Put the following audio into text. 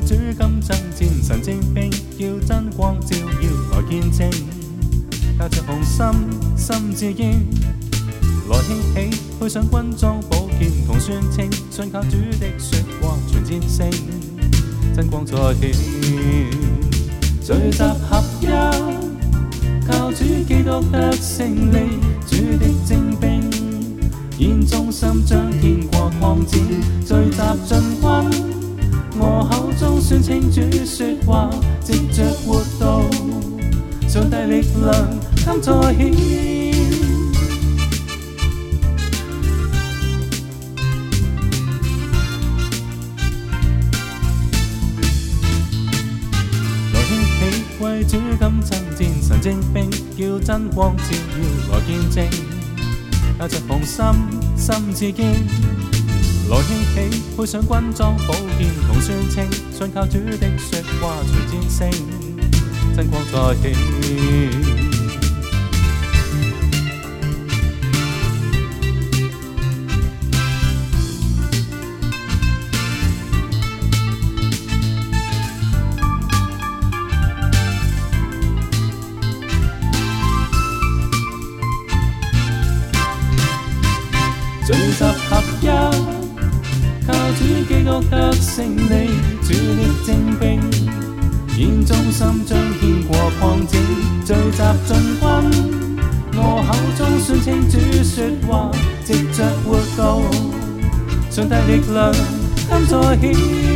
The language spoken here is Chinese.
與主今爭戰，神精兵要真光照耀來見證，帶着雄心心志堅，來興起，配上軍裝寶劍同宣稱，信靠主的説話全戰勝，真光再顯，聚集合一，靠主基督得勝利，主的精兵，現忠心將天國擴展，聚集進軍。尽听主说话，正着活道，上帝力量担错险。来兴起为主，今争战神精兵，叫真光照耀来见证，带着红心心志坚。来兴起，配上军装宝剑同宣称，信靠主的说话，随战胜，真光再现。得勝利，主力精兵，願忠心将天國擴展，聚集進軍。我口中宣称主说話，藉着活道，上帝力量，今再显。